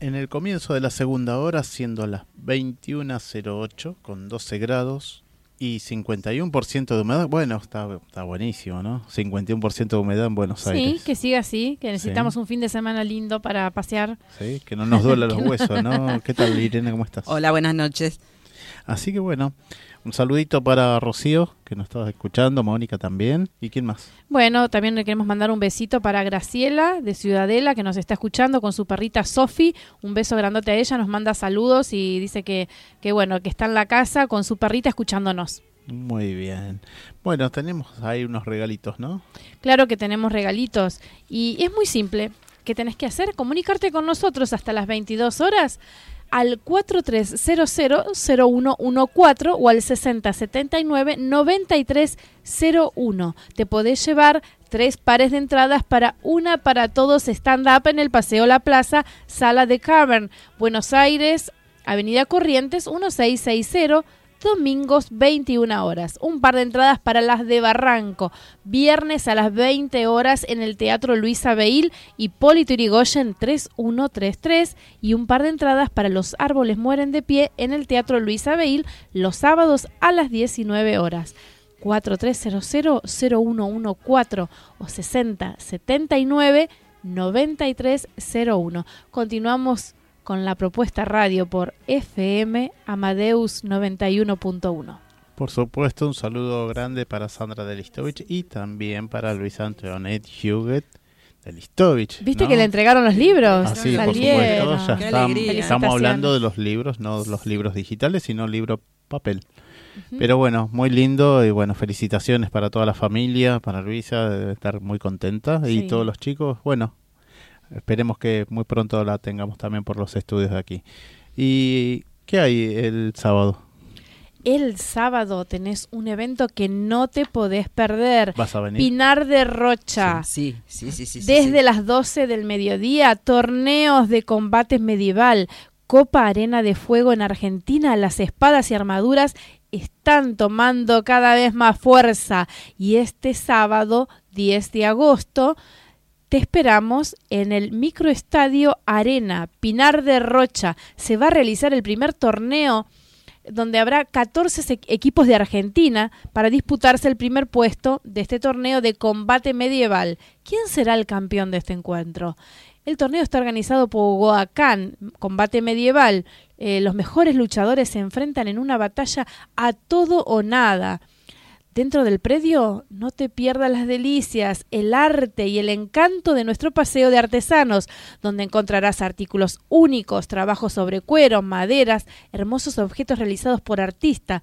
en el comienzo de la segunda hora, siendo las 21.08 con 12 grados y 51% de humedad. Bueno, está, está buenísimo, ¿no? 51% de humedad en Buenos Aires. Sí, que siga así, que necesitamos un fin de semana lindo para pasear. Sí, que no nos duela los huesos, ¿no? ¿Qué tal, Irene? ¿Cómo estás? Hola, buenas noches. Así que bueno, un saludito para Rocío, que nos estaba escuchando, Mónica también. ¿Y quién más? Bueno, también le queremos mandar un besito para Graciela de Ciudadela, que nos está escuchando con su perrita Sofi. Un beso grandote a ella, nos manda saludos y dice que, que bueno, que está en la casa con su perrita escuchándonos. Muy bien. Bueno, tenemos ahí unos regalitos, ¿no? Claro que tenemos regalitos. Y es muy simple. ¿Qué tenés que hacer? Comunicarte con nosotros hasta las 22 horas al 4300-0114 o al 6079-9301. Te podés llevar tres pares de entradas para una para todos stand-up en el Paseo La Plaza, Sala de Cavern, Buenos Aires, Avenida Corrientes 1660 domingos 21 horas. Un par de entradas para las de Barranco, viernes a las 20 horas en el Teatro Luisa Beil y Polito Irigoyen 3133 y un par de entradas para Los Árboles Mueren de Pie en el Teatro Luisa Beil los sábados a las 19 horas. 4300-0114 o 6079 9301. Continuamos con la propuesta radio por FM Amadeus 91.1. Por supuesto, un saludo grande para Sandra Delistovich y también para Luis Antoinette Huguet Delistovich. ¿Viste que le entregaron los libros? Así, por supuesto, ya estamos hablando de los libros, no los libros digitales, sino libro papel. Pero bueno, muy lindo y bueno, felicitaciones para toda la familia, para Luisa, debe estar muy contenta y todos los chicos, bueno, Esperemos que muy pronto la tengamos también por los estudios de aquí. ¿Y qué hay el sábado? El sábado tenés un evento que no te podés perder. ¿Vas a venir? Pinar de Rocha. Sí, sí, sí, sí. Desde las 12 del mediodía, torneos de combate medieval, Copa Arena de Fuego en Argentina, las espadas y armaduras están tomando cada vez más fuerza. Y este sábado, 10 de agosto, te esperamos en el microestadio Arena, Pinar de Rocha. Se va a realizar el primer torneo donde habrá 14 equipos de Argentina para disputarse el primer puesto de este torneo de combate medieval. ¿Quién será el campeón de este encuentro? El torneo está organizado por Goacán, combate medieval. Eh, los mejores luchadores se enfrentan en una batalla a todo o nada Dentro del predio, no te pierdas las delicias, el arte y el encanto de nuestro paseo de artesanos, donde encontrarás artículos únicos, trabajos sobre cuero, maderas, hermosos objetos realizados por artistas.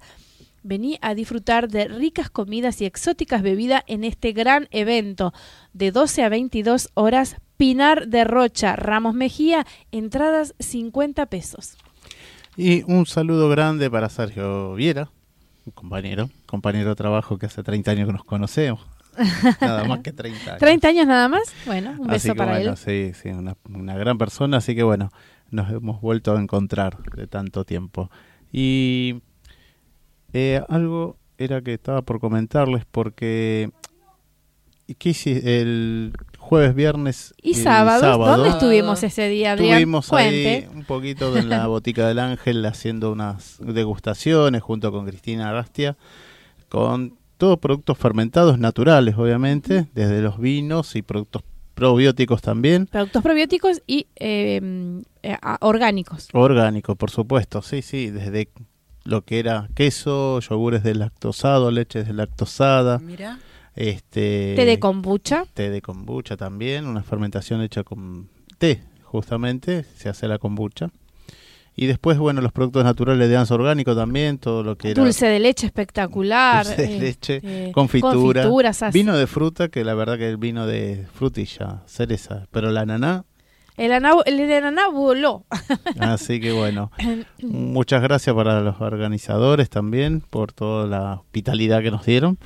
Vení a disfrutar de ricas comidas y exóticas bebidas en este gran evento. De 12 a 22 horas, Pinar de Rocha, Ramos Mejía, entradas 50 pesos. Y un saludo grande para Sergio Viera, un compañero, compañero de trabajo que hace 30 años que nos conocemos. nada más que 30 años. ¿30 años nada más? Bueno, un beso para él. Sí, sí, una, una, gran persona, así que bueno, nos hemos vuelto a encontrar de tanto tiempo. Y eh, algo era que estaba por comentarles porque... ¿Qué? El jueves, viernes y, sábado. ¿Dónde estuvimos ese día, Adrián? Estuvimos ahí un poquito en la Botica del Ángel haciendo unas degustaciones junto con Cristina Arrastia con todos productos fermentados naturales, obviamente, desde los vinos y productos probióticos también. Productos probióticos y em, eh, orgánicos. Orgánicos, por supuesto, sí, sí, desde lo que era queso, yogures lactosado, leche lactosada. Mira este, té de kombucha. Té de kombucha también, una fermentación hecha con té, justamente, se hace la kombucha. Y después, bueno, los productos naturales de anso orgánico también, todo lo que era... Dulce de leche espectacular. Dulce de leche, este, confitura. Vino de fruta, que la verdad que el vino de frutilla, cereza. Pero la ananá... El, ananá, el ananá voló. Así que bueno, muchas gracias para los organizadores también por toda la hospitalidad que nos dieron.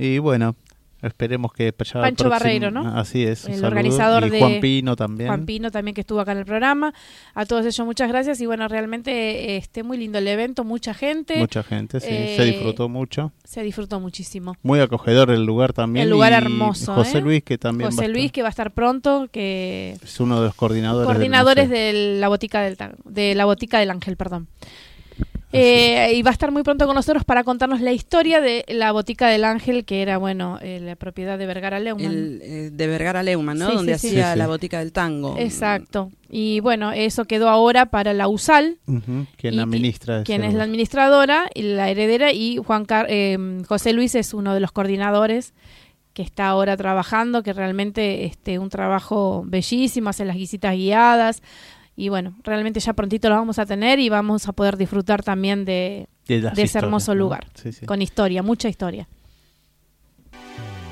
Y bueno, Esperemos que Pancho Barreiro, ¿no? Así es. El organizador de Juan Pino también. Juan Pino también que estuvo acá en el programa. A todos ellos muchas gracias y bueno, realmente este muy lindo el evento, mucha gente. Mucha gente, sí. se eh, disfrutó mucho. Se disfrutó muchísimo. Muy acogedor el lugar también. El lugar hermoso. José ¿eh? Luis que también. José Luis que va a estar pronto, que es uno de los coordinadores. Coordinadores de la botica del de la botica del Ángel, perdón. Eh, y va a estar muy pronto con nosotros para contarnos la historia de la Botica del Ángel, que era, bueno, eh, la propiedad de Vergara Leumann. Eh, de Vergara Leumann, ¿no? Donde hacía la Botica del Tango. Exacto. Y bueno, eso quedó ahora para la USAL. quien administra. Quien es la administradora y la heredera. Y Juan José Luis es uno de los coordinadores que está ahora trabajando, que realmente este un trabajo bellísimo, hace las visitas guiadas, y bueno, realmente ya prontito lo vamos a tener y vamos a poder disfrutar también de, ese hermoso lugar, con historia, mucha historia.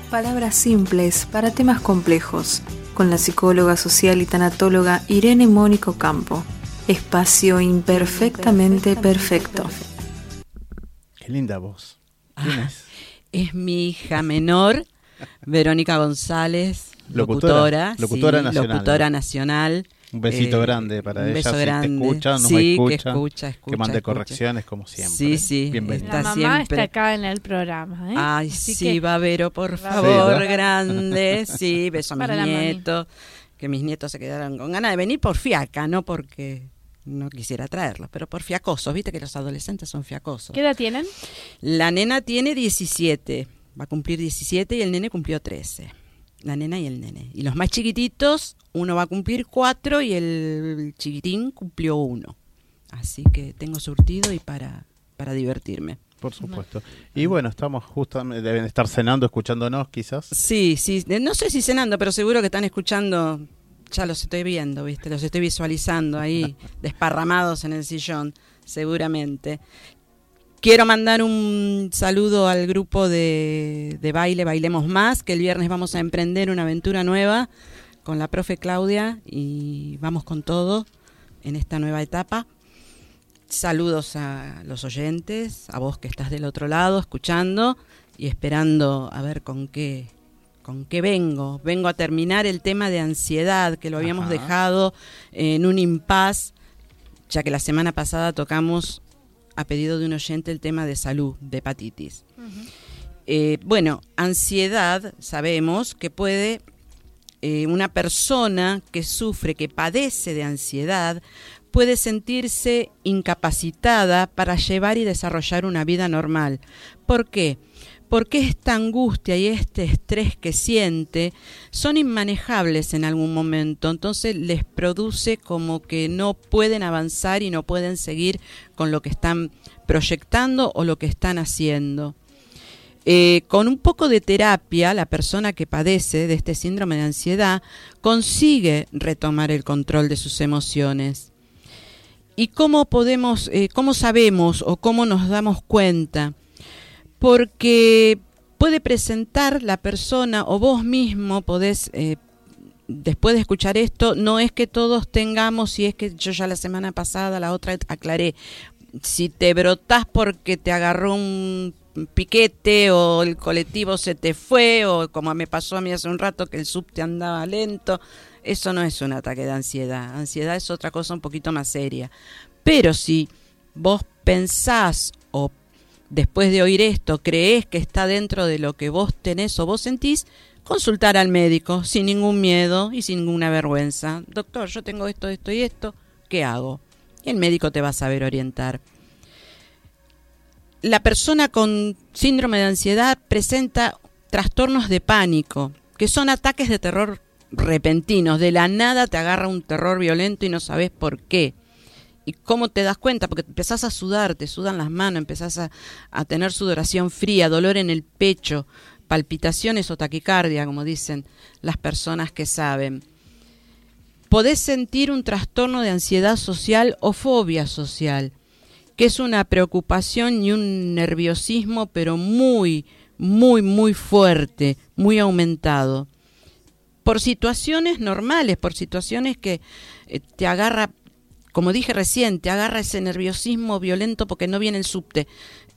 Palabras simples para temas complejos, con la psicóloga social y tanatóloga Irene Mónico Campo. Espacio imperfectamente perfecto. Qué linda voz. Ah, es? mi hija menor, Verónica González, locutora, locutora, nacional. Locutora nacional un besito eh, grande para ella. Beso grande. Si te escucha, no sí, me escucha, que escucha, escucha. Que mande correcciones como siempre. Sí, sí. Bienvenida. La mamá está acá en el programa. ¿eh? Ay, sí, va Vero, por favor, grande. Sí, beso a mis nietos. Que mis nietos se quedaron con ganas de venir por fiaca, no porque no quisiera traerlos, pero por fiacosos. Viste que los adolescentes son fiacosos. ¿Qué edad tienen? La nena tiene 17. Va a cumplir 17 y el nene cumplió 13 la nena y el nene. Y los más chiquititos, uno va a cumplir cuatro y el chiquitín cumplió uno. Así que tengo surtido y para, para divertirme. Por supuesto. Y bueno, estamos justamente, deben estar cenando, escuchándonos quizás. Sí, sí, no sé si cenando, pero seguro que están escuchando, ya los estoy viendo, ¿viste? Los estoy visualizando ahí, desparramados en el sillón, seguramente. Quiero mandar un saludo al grupo de, baile Bailemos Más, que el viernes vamos a emprender una aventura nueva con la profe Claudia y vamos con todo en esta nueva etapa. Saludos a los oyentes, a vos que estás del otro lado escuchando y esperando a ver con qué con qué vengo. Vengo a terminar el tema de ansiedad que lo habíamos dejado en un impas, ya que la semana pasada tocamos a pedido de un oyente el tema de salud, de hepatitis. Eh, bueno, ansiedad sabemos que puede eh, una persona que sufre, que padece de ansiedad, puede sentirse incapacitada para llevar y desarrollar una vida normal. ¿Por qué? porque esta angustia y este estrés que siente son inmanejables en algún momento, entonces les produce como que no pueden avanzar y no pueden seguir con lo que están proyectando o lo que están haciendo. Eh, con un poco de terapia, la persona que padece de este síndrome de ansiedad consigue retomar el control de sus emociones. ¿Y cómo podemos, eh, cómo sabemos o cómo nos damos cuenta? Porque puede presentar la persona o vos mismo podés, eh, después de escuchar esto, no es que todos tengamos, si es que yo ya la semana pasada, la otra aclaré, si te brotás porque te agarró un piquete o el colectivo se te fue o como me pasó a mí hace un rato que el subte andaba lento, eso no es un ataque de ansiedad. Ansiedad es otra cosa un poquito más seria. Pero si vos pensás o después de oír esto crees que está dentro de lo que vos tenés o vos sentís, consultar al médico sin ningún miedo y sin ninguna vergüenza. Doctor, yo tengo esto, esto y esto, ¿qué hago? Y el médico te va a saber orientar. La persona con síndrome de ansiedad presenta trastornos de pánico, que son ataques de terror repentinos. De la nada te agarra un terror violento y no sabes por qué. ¿Y cómo te das cuenta? Porque empezás a sudar, te sudan las manos, empezás a, tener sudoración fría, dolor en el pecho, palpitaciones o taquicardia, como dicen las personas que saben. Podés sentir un trastorno de ansiedad social o fobia social, que es una preocupación y un nerviosismo, pero muy, muy, muy fuerte, muy aumentado por situaciones normales, por situaciones que eh, te agarra, como dije recién, te agarra ese nerviosismo violento porque no viene el subte,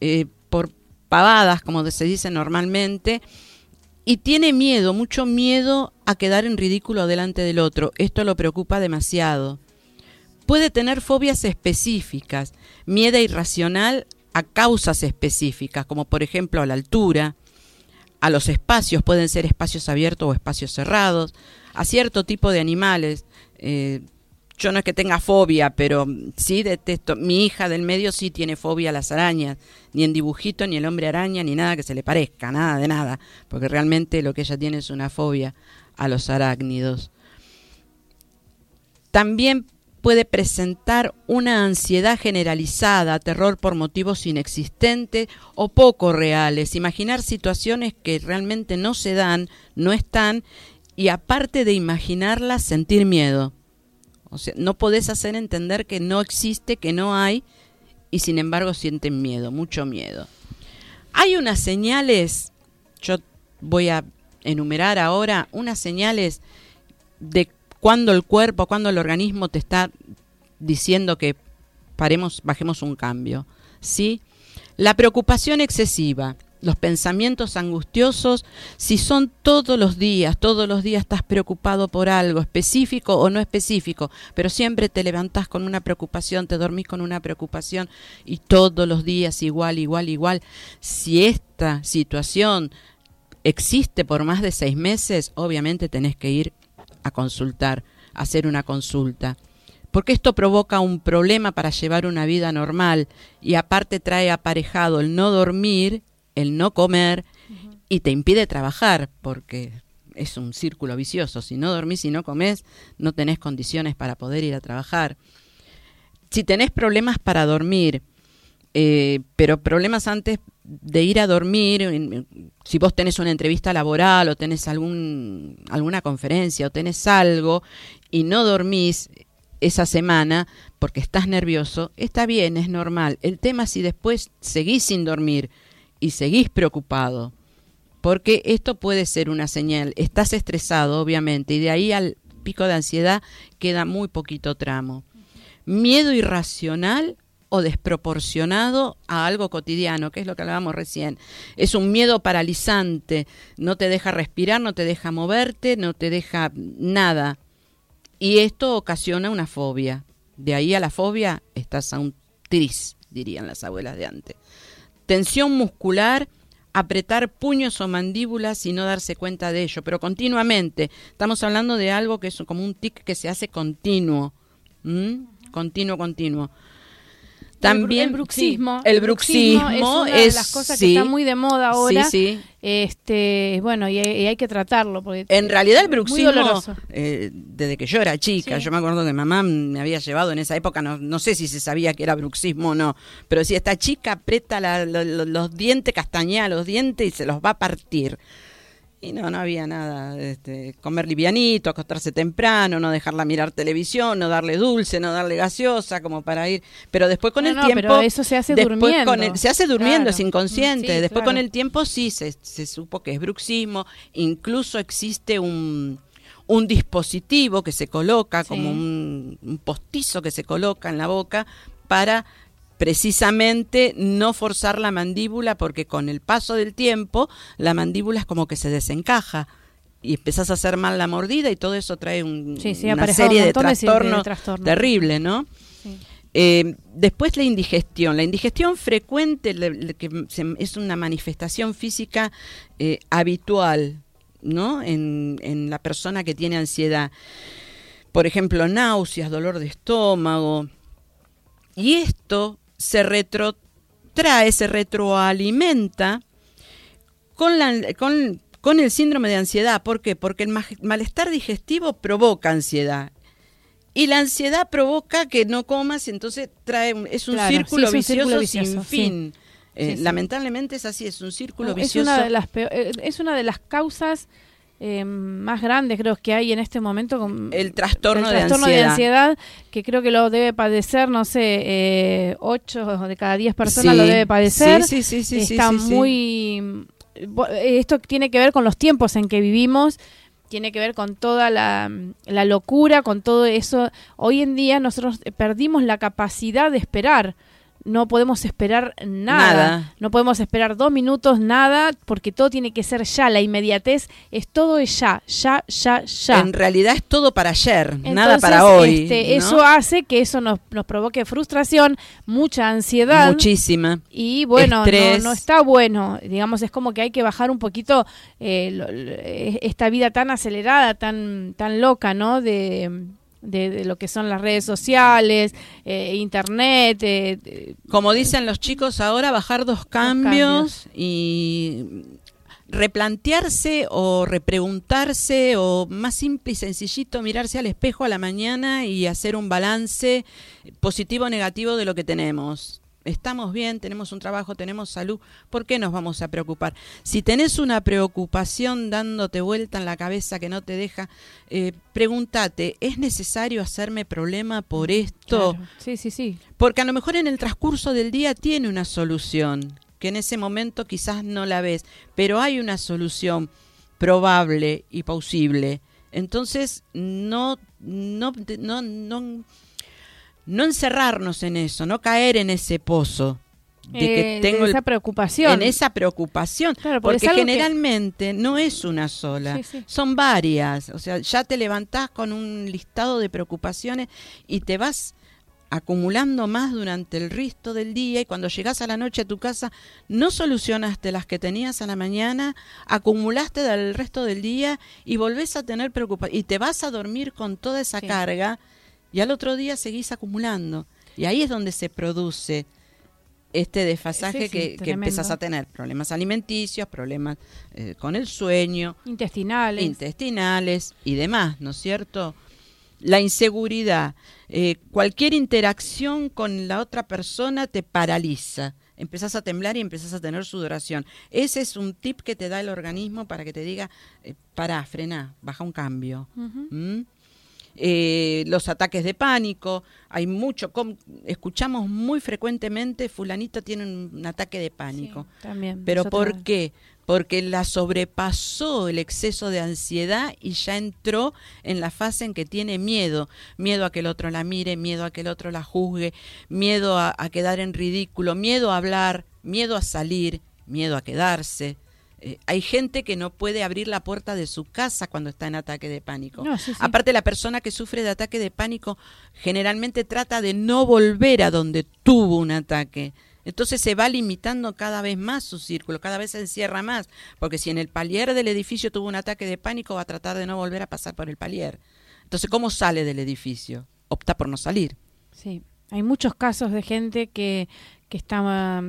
eh, por pavadas, como se dice normalmente, y tiene miedo, mucho miedo a quedar en ridículo delante del otro. Esto lo preocupa demasiado. Puede tener fobias específicas, miedo irracional a causas específicas, como por ejemplo a la altura, a los espacios, pueden ser espacios abiertos o espacios cerrados, a cierto tipo de animales. Eh, yo no es que tenga fobia, pero sí detesto. Mi hija del medio sí tiene fobia a las arañas, ni en dibujito, ni el hombre araña, ni nada que se le parezca, nada de nada, porque realmente lo que ella tiene es una fobia a los arácnidos. También puede presentar una ansiedad generalizada, terror por motivos inexistentes o poco reales, imaginar situaciones que realmente no se dan, no están, y aparte de imaginarlas, sentir miedo. O sea, no podés hacer entender que no existe, que no hay, y sin embargo sienten miedo, mucho miedo. Hay unas señales, yo voy a enumerar ahora, unas señales de cuando el cuerpo, cuando el organismo te está diciendo que paremos, bajemos un cambio, ¿sí? La preocupación excesiva, los pensamientos angustiosos, si son todos los días, todos los días estás preocupado por algo específico o no específico, pero siempre te levantás con una preocupación, te dormís con una preocupación y todos los días igual, igual, igual. Si esta situación existe por más de seis meses, obviamente tenés que ir a consultar, a hacer una consulta. Porque esto provoca un problema para llevar una vida normal y aparte trae aparejado el no dormir, el no comer y te impide trabajar porque es un círculo vicioso. Si no dormís y no comes, no tenés condiciones para poder ir a trabajar. Si tenés problemas para dormir, eh, pero problemas antes de ir a dormir, si vos tenés una entrevista laboral o tenés algún, alguna conferencia o tenés algo y no dormís esa semana porque estás nervioso, está bien, es normal. El tema es si después seguís sin dormir y seguís preocupado, porque esto puede ser una señal. Estás estresado, obviamente, y de ahí al pico de ansiedad queda muy poquito tramo. Miedo irracional o desproporcionado a algo cotidiano, que es lo que hablábamos recién. Es un miedo paralizante, no te deja respirar, no te deja moverte, no te deja nada. Y esto ocasiona una fobia. De ahí a la fobia estás a un tris, dirían las abuelas de antes. Tensión muscular, apretar puños o mandíbulas y no darse cuenta de ello, pero continuamente. Estamos hablando de algo que es como un tic que se hace continuo. Continuo, continuo. También el bruxismo. el bruxismo, es una de las cosas que está muy de moda ahora. Sí, Este, bueno, y, hay que tratarlo. Porque en realidad el bruxismo, eh, desde que yo era chica, yo me acuerdo que mamá me había llevado en esa época, no, no sé si se sabía que era bruxismo o no, pero si esta chica aprieta los dientes, castañea los dientes y se los va a partir. Y no, no había nada. Este, comer livianito, acostarse temprano, no dejarla mirar televisión, no darle dulce, no darle gaseosa, como para ir. Pero después con el tiempo. Pero eso se hace durmiendo. se hace durmiendo, es inconsciente. después con el tiempo sí se, se supo que es bruxismo. Incluso existe un, un dispositivo que se coloca, como un, un, postizo que se coloca en la boca para precisamente no forzar la mandíbula porque con el paso del tiempo la mandíbula es como que se desencaja y empezás a hacer mal la mordida y todo eso trae un, una serie de, trastornos terribles, ¿no? Eh, después la indigestión. La indigestión frecuente que es una manifestación física eh, habitual ¿no? En, en la persona que tiene ansiedad. Por ejemplo, náuseas, dolor de estómago. Y esto se retrotrae, se retroalimenta con, la, con, con el síndrome de ansiedad. ¿Por qué? Porque el malestar digestivo provoca ansiedad. Y la ansiedad provoca que no comas y entonces trae es un, círculo, vicioso sin fin. Eh, lamentablemente es así, es un círculo vicioso. Es una de las, eh, es una de las causas eh, más grandes creo que hay en este momento con el trastorno, de, ansiedad. que creo que lo debe padecer no sé eh, 8 de cada 10 personas lo debe padecer. Sí, sí, sí, está muy esto tiene que ver con los tiempos en que vivimos tiene que ver con toda la, la locura con todo eso. Hoy en día nosotros perdimos la capacidad de esperar no podemos esperar nada. No podemos esperar dos minutos, nada, porque todo tiene que ser ya. La inmediatez es todo ya, ya, ya, ya. En realidad es todo para ayer, nada para hoy. Este, Eso hace que eso nos, nos provoque frustración, mucha ansiedad. Muchísima. Y bueno, no, no, está bueno. Digamos, es como que hay que bajar un poquito eh, esta vida tan acelerada, tan, tan loca, ¿no? De de, lo que son las redes sociales, eh, internet. Eh, Como dicen los chicos ahora, bajar dos cambios, y replantearse o repreguntarse o más simple y sencillito mirarse al espejo a la mañana y hacer un balance positivo o negativo de lo que tenemos estamos bien, tenemos un trabajo, tenemos salud, ¿por qué nos vamos a preocupar? Si tenés una preocupación dándote vuelta en la cabeza que no te deja, eh, pregúntate, ¿es necesario hacerme problema por esto? Sí, sí, sí. Porque a lo mejor en el transcurso del día tiene una solución, que en ese momento quizás no la ves, pero hay una solución probable y posible. Entonces, no, no, no, no no encerrarnos en eso, no caer en ese pozo de que eh, tengo esa preocupación. En esa preocupación, porque, generalmente no es una sola, son varias, o sea, ya te levantás con un listado de preocupaciones y te vas acumulando más durante el resto del día y cuando llegas a la noche a tu casa no solucionaste las que tenías a la mañana, acumulaste del resto del día y volvés a tener preocupación y te vas a dormir con toda esa carga y al otro día seguís acumulando. Y ahí es donde se produce este desfasaje que, que empezás a tener problemas alimenticios, problemas eh, con el sueño, intestinales, intestinales y demás, ¿no es cierto? La inseguridad, eh, cualquier interacción con la otra persona te paraliza. Empezás a temblar y empezás a tener sudoración. Ese es un tip que te da el organismo para que te diga, eh, para, frena, baja un cambio. Eh, los ataques de pánico, hay mucho, escuchamos muy frecuentemente, fulanito tiene un, ataque de pánico. también, Pero ¿por qué? Porque la sobrepasó el exceso de ansiedad y ya entró en la fase en que tiene miedo, miedo a que el otro la mire, miedo a que el otro la juzgue, miedo a quedar en ridículo, miedo a hablar, miedo a salir, miedo a quedarse. Eh, hay gente que no puede abrir la puerta de su casa cuando está en ataque de pánico. Aparte, la persona que sufre de ataque de pánico generalmente trata de no volver a donde tuvo un ataque. Entonces se va limitando cada vez más su círculo, cada vez se encierra más, porque si en el palier del edificio tuvo un ataque de pánico, va a tratar de no volver a pasar por el palier. Entonces, ¿cómo sale del edificio? Opta por no salir. Sí, hay muchos casos de gente que, que estaba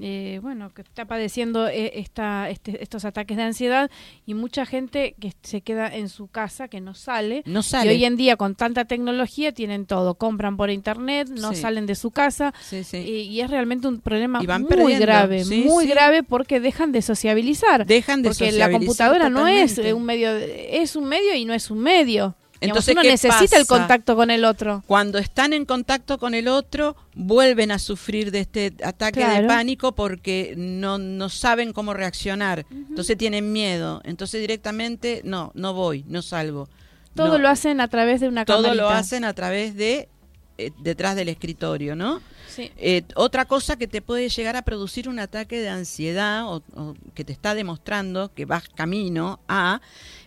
eh, bueno, que está padeciendo eh, esta, este, estos ataques de ansiedad y mucha gente que se queda en su casa, que no sale. No sale. Y hoy en día con tanta tecnología tienen todo, compran por internet, no salen de su casa Y, es realmente un problema muy grave, muy grave porque dejan de sociabilizar. Dejan de porque la computadora no es un medio, es un medio y no es un medio. Entonces, uno necesita el contacto con el otro. Cuando están en contacto con el otro, vuelven a sufrir de este ataque de pánico porque no, no saben cómo reaccionar. Entonces tienen miedo. Entonces directamente, no, no voy, no salgo. Todo lo hacen a través de una Todo lo hacen a través de eh, detrás del escritorio, ¿no? Sí. Eh, otra cosa que te puede llegar a producir un ataque de ansiedad o, que te está demostrando que vas camino a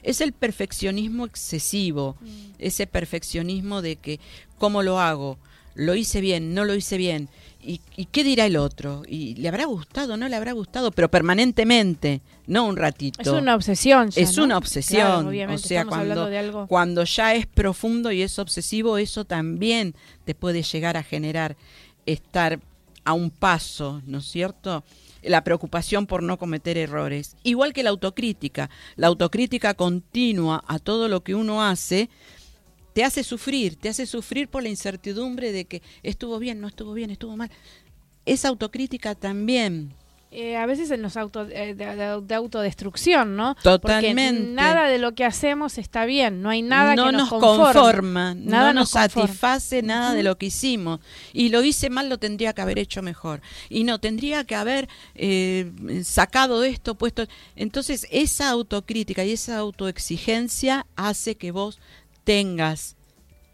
es el perfeccionismo excesivo, mm. ese perfeccionismo de que cómo lo hago, lo hice bien, no lo hice bien, ¿Y, qué dirá el otro? ¿Y le habrá gustado? ¿No le habrá gustado? Pero permanentemente, no un ratito. Es una obsesión. es una obsesión. o sea, cuando, cuando ya es profundo y es obsesivo, eso también te puede llegar a generar estar a un paso, ¿no es cierto? La preocupación por no cometer errores. Igual que la autocrítica. La autocrítica continua a todo lo que uno hace te hace sufrir, te hace sufrir por la incertidumbre de que estuvo bien, no estuvo bien, estuvo mal. Esa autocrítica también. Eh, a veces nos auto, eh, de, autodestrucción, ¿no? Totalmente. Porque nada de lo que hacemos está bien, no hay nada no que nos, conforma, nada no nos, satisface nada de lo que hicimos. Y lo hice mal, lo tendría que haber hecho mejor. Y no, tendría que haber eh, sacado esto, puesto. Entonces, esa autocrítica y esa autoexigencia hace que vos tengas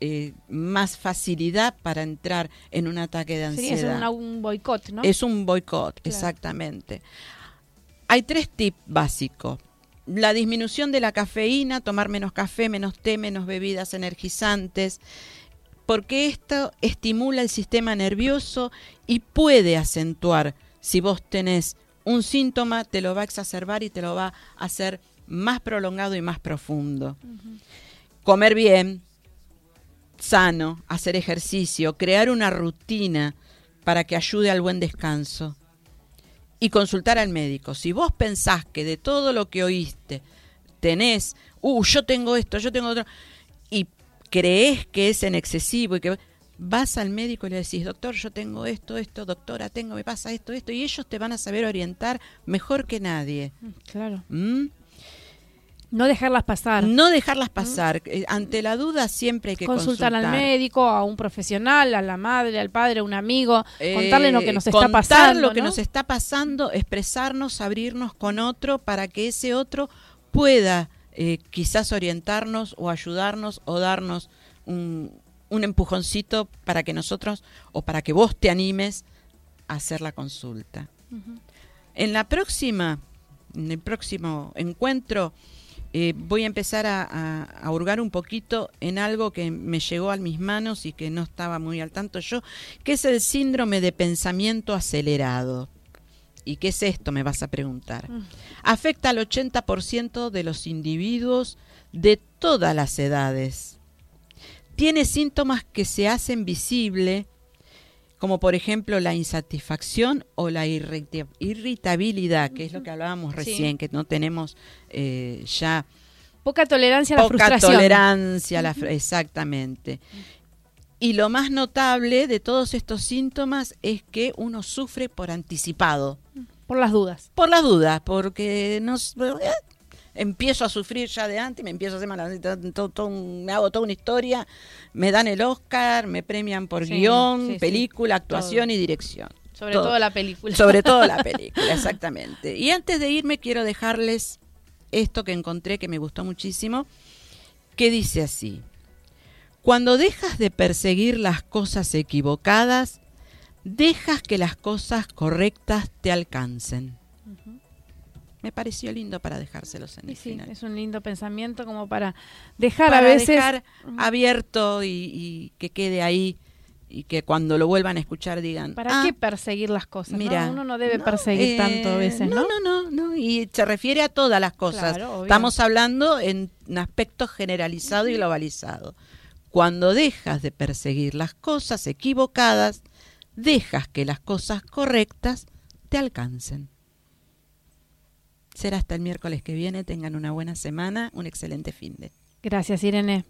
eh, más facilidad para entrar en un ataque de ansiedad. Sería un, boicot, ¿no? Es un boicot, exactamente. Hay tres tips básicos. La disminución de la cafeína, tomar menos café, menos té, menos bebidas energizantes, porque esto estimula el sistema nervioso y puede acentuar, si vos tenés un síntoma, te lo va a exacerbar y te lo va a hacer más prolongado y más profundo comer bien, sano, hacer ejercicio, crear una rutina para que ayude al buen descanso y consultar al médico. Si vos pensás que de todo lo que oíste tenés, uh, yo tengo esto, yo tengo otro, y crees que es en excesivo y que vas al médico y le decís, doctor, yo tengo esto, esto, doctora, tengo, me pasa esto, esto, y ellos te van a saber orientar mejor que nadie. Mm, claro. ¿Mm? No dejarlas pasar. No dejarlas pasar. Eh, ante la duda siempre hay que consultar. al médico, a un profesional, a la madre, al padre, a un amigo, contarle lo que nos está pasando. lo que nos está pasando, expresarnos, abrirnos con otro para que ese otro pueda eh, quizás orientarnos o ayudarnos o darnos un, un empujoncito para que nosotros o para que vos te animes a hacer la consulta. En la próxima, en el próximo encuentro, eh, voy a empezar a, hurgar un poquito en algo que me llegó a mis manos y que no estaba muy al tanto yo, que es el síndrome de pensamiento acelerado. ¿Y qué es esto? Me vas a preguntar. Mm. Afecta al 80% de los individuos de todas las edades. Tiene síntomas que se hacen visibles como por ejemplo la insatisfacción o la irritabilidad, que es lo que hablábamos recién, que no tenemos eh, ya... Poca tolerancia a la frustración. Poca tolerancia, a la, exactamente. Y lo más notable de todos estos síntomas es que uno sufre por anticipado. Por las dudas. Por las dudas, porque nos, empiezo a sufrir ya de antes, me empiezo a hacer mal, me hago toda una historia, me dan el Oscar, me premian por guion, película, actuación y dirección. Sobre todo. la película. Sobre todo la película, exactamente. Y antes de irme quiero dejarles esto que encontré que me gustó muchísimo, que dice así. Cuando dejas de perseguir las cosas equivocadas, dejas que las cosas correctas te alcancen me pareció lindo para dejárselos en el sí, Es un lindo pensamiento como para dejar a veces dejar abierto y, que quede ahí y que cuando lo vuelvan a escuchar digan para qué ah, perseguir las cosas mira uno no debe perseguir tanto a veces no no no no y se refiere a todas las cosas. Estamos hablando en un aspecto generalizado y globalizado. Cuando dejas de perseguir las cosas equivocadas dejas que las cosas correctas te alcancen. Será hasta el miércoles que viene. Tengan una buena semana, un excelente fin de. Gracias, Irene.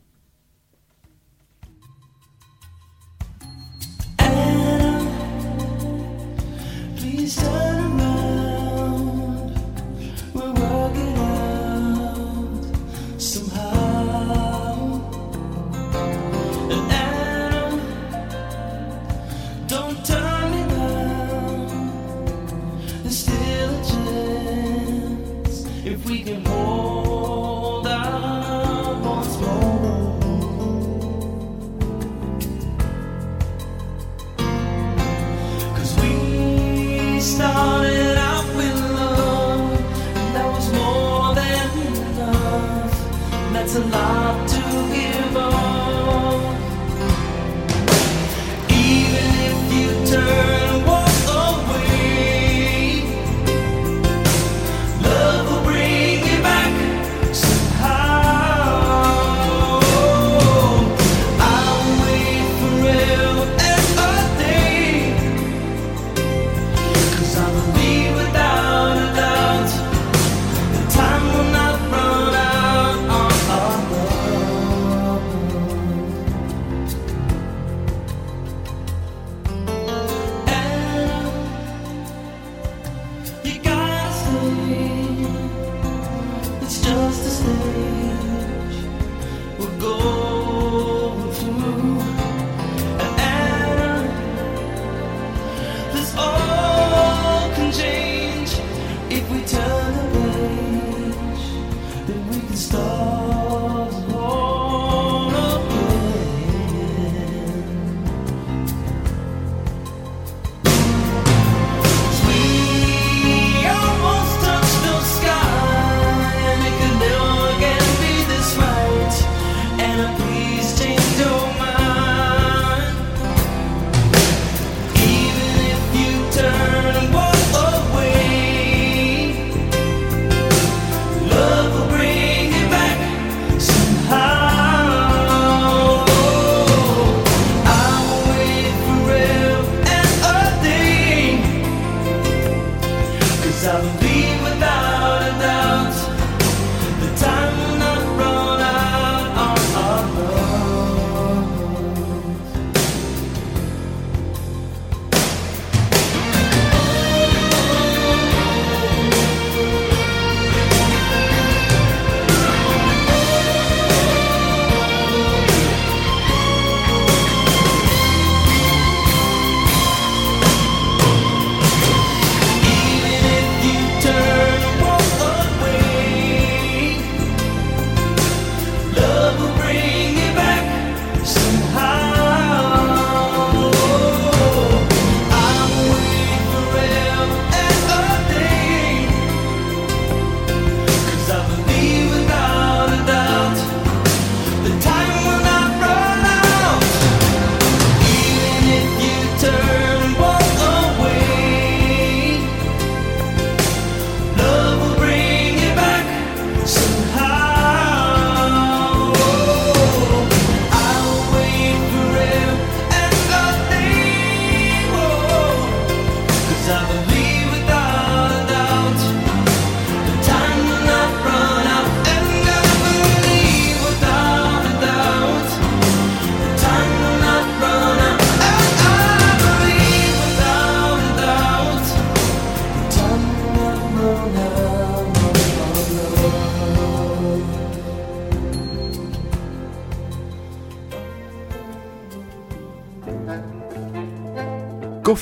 stars.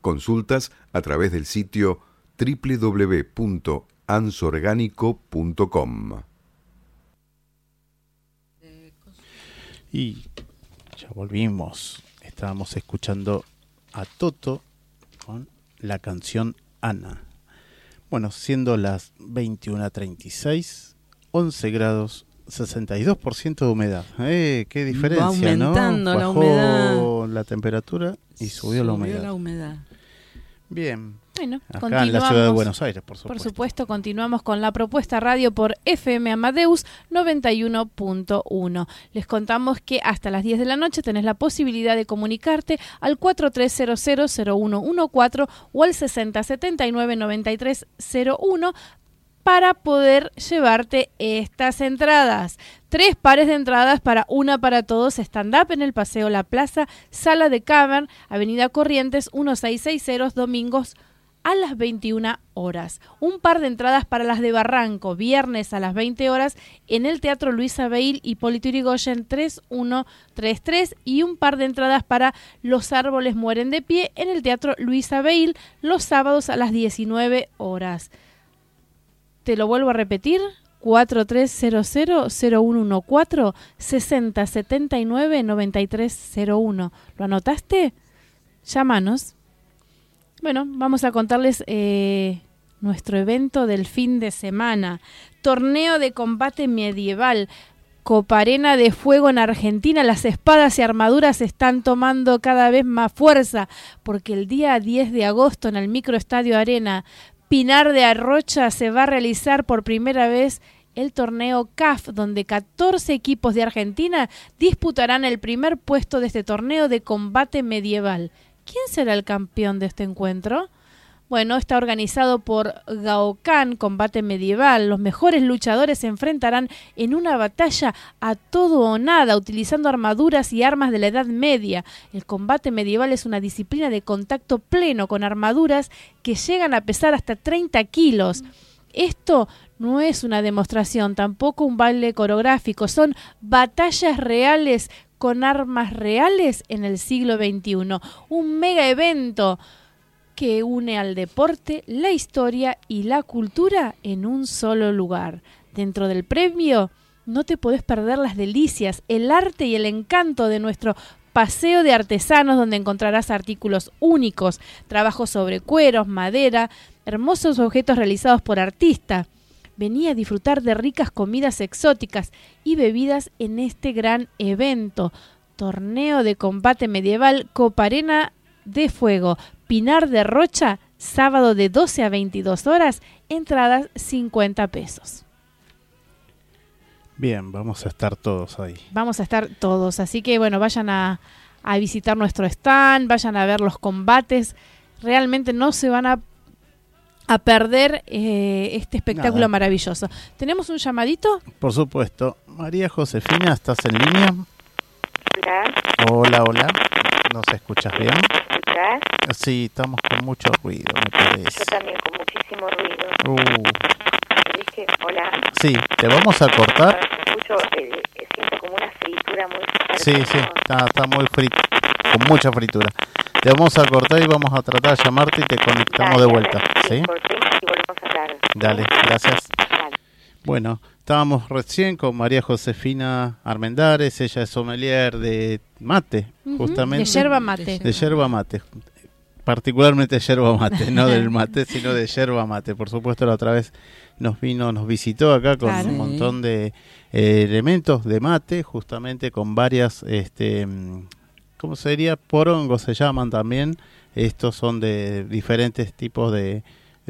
Consultas a través del sitio www.ansorgánico.com. Y ya volvimos. Estábamos escuchando a Toto con la canción Ana. Bueno, siendo las 21.36, 11 grados, 62% de humedad. Eh, qué diferencia, aumentando ¿no? la Bajó humedad. la temperatura y subió, la humedad. la humedad. Bien. Bueno, Acá en la ciudad de Buenos Aires, por supuesto. Por supuesto, continuamos con la propuesta radio por FM Amadeus 91.1. Les contamos que hasta las 10 de la noche tenés la posibilidad de comunicarte al 43000114 o al 60799301 para poder llevarte estas entradas. Tres pares de entradas para una para todos stand-up en el Paseo La Plaza, Sala de Cavern, Avenida Corrientes 1660, domingos a las 21 horas. Un par de entradas para las de Barranco, viernes a las 20 horas en el Teatro Luisa Beil y Polito Yrigoyen 3133 y un par de entradas para Los Árboles Mueren de Pie en el Teatro Luisa Beil los sábados a las 19 horas. Te lo vuelvo a repetir. 4300-0114 6079-9301. ¿Lo anotaste? Llámanos. Bueno, vamos a contarles eh, nuestro evento del fin de semana. Torneo de combate medieval. Coparena de fuego en Argentina. Las espadas y armaduras están tomando cada vez más fuerza porque el día 10 de agosto en el Microestadio Arena Pinar de Arrocha se va a realizar por primera vez el torneo CAF, donde 14 equipos de Argentina disputarán el primer puesto de este torneo de combate medieval. ¿Quién será el campeón de este encuentro? Bueno, está organizado por Gaokan Combate Medieval. Los mejores luchadores se enfrentarán en una batalla a todo o nada, utilizando armaduras y armas de la Edad Media. El combate medieval es una disciplina de contacto pleno con armaduras que llegan a pesar hasta 30 kilos. Esto no es una demostración, tampoco un baile coreográfico, son batallas reales con armas reales en el siglo XXI. Un mega evento que une al deporte, la historia y la cultura en un solo lugar. Dentro del premio no te podés perder las delicias, el arte y el encanto de nuestro paseo de artesanos donde encontrarás artículos únicos, trabajos sobre cueros, madera, hermosos objetos realizados por artistas. Vení a disfrutar de ricas comidas exóticas y bebidas en este gran evento. Torneo de combate medieval Coparena de Fuego, Pinar de Rocha, sábado de 12 a 22 horas, entradas 50 pesos. Bien, vamos a estar todos ahí. Vamos a estar todos, así que bueno, vayan a, a visitar nuestro stand, vayan a ver los combates, realmente no se van a, a perder eh, este espectáculo Nada. maravilloso. ¿Tenemos un llamadito? Por supuesto. María Josefina, ¿estás en línea? Hola, Hola, hola. ¿Nos escuchas bien? Sí, estamos con mucho ruido, me Yo parece. también con muchísimo ruido. Uh, Dije, hola. sí, te vamos a cortar. Escucho, eh, eh, siento como una fritura muy fuerte. Sí, sí, está, está muy frito, con mucha fritura. Te vamos a cortar y vamos a tratar de llamarte y te conectamos Dale, de vuelta, ¿sí? cortemos y volvemos a hablar. Dale, gracias. Bueno, estábamos recién con María Josefina Armendares, ella es sommelier de mate, justamente. De yerba mate. De yerba mate. Particularmente yerba mate, no del mate, sino de yerba mate. Por supuesto, la otra vez nos vino, nos visitó acá con Claro. un montón de eh, elementos de mate, justamente con varias, este, mm, ¿cómo sería? Porongos se llaman también, estos son de diferentes tipos de,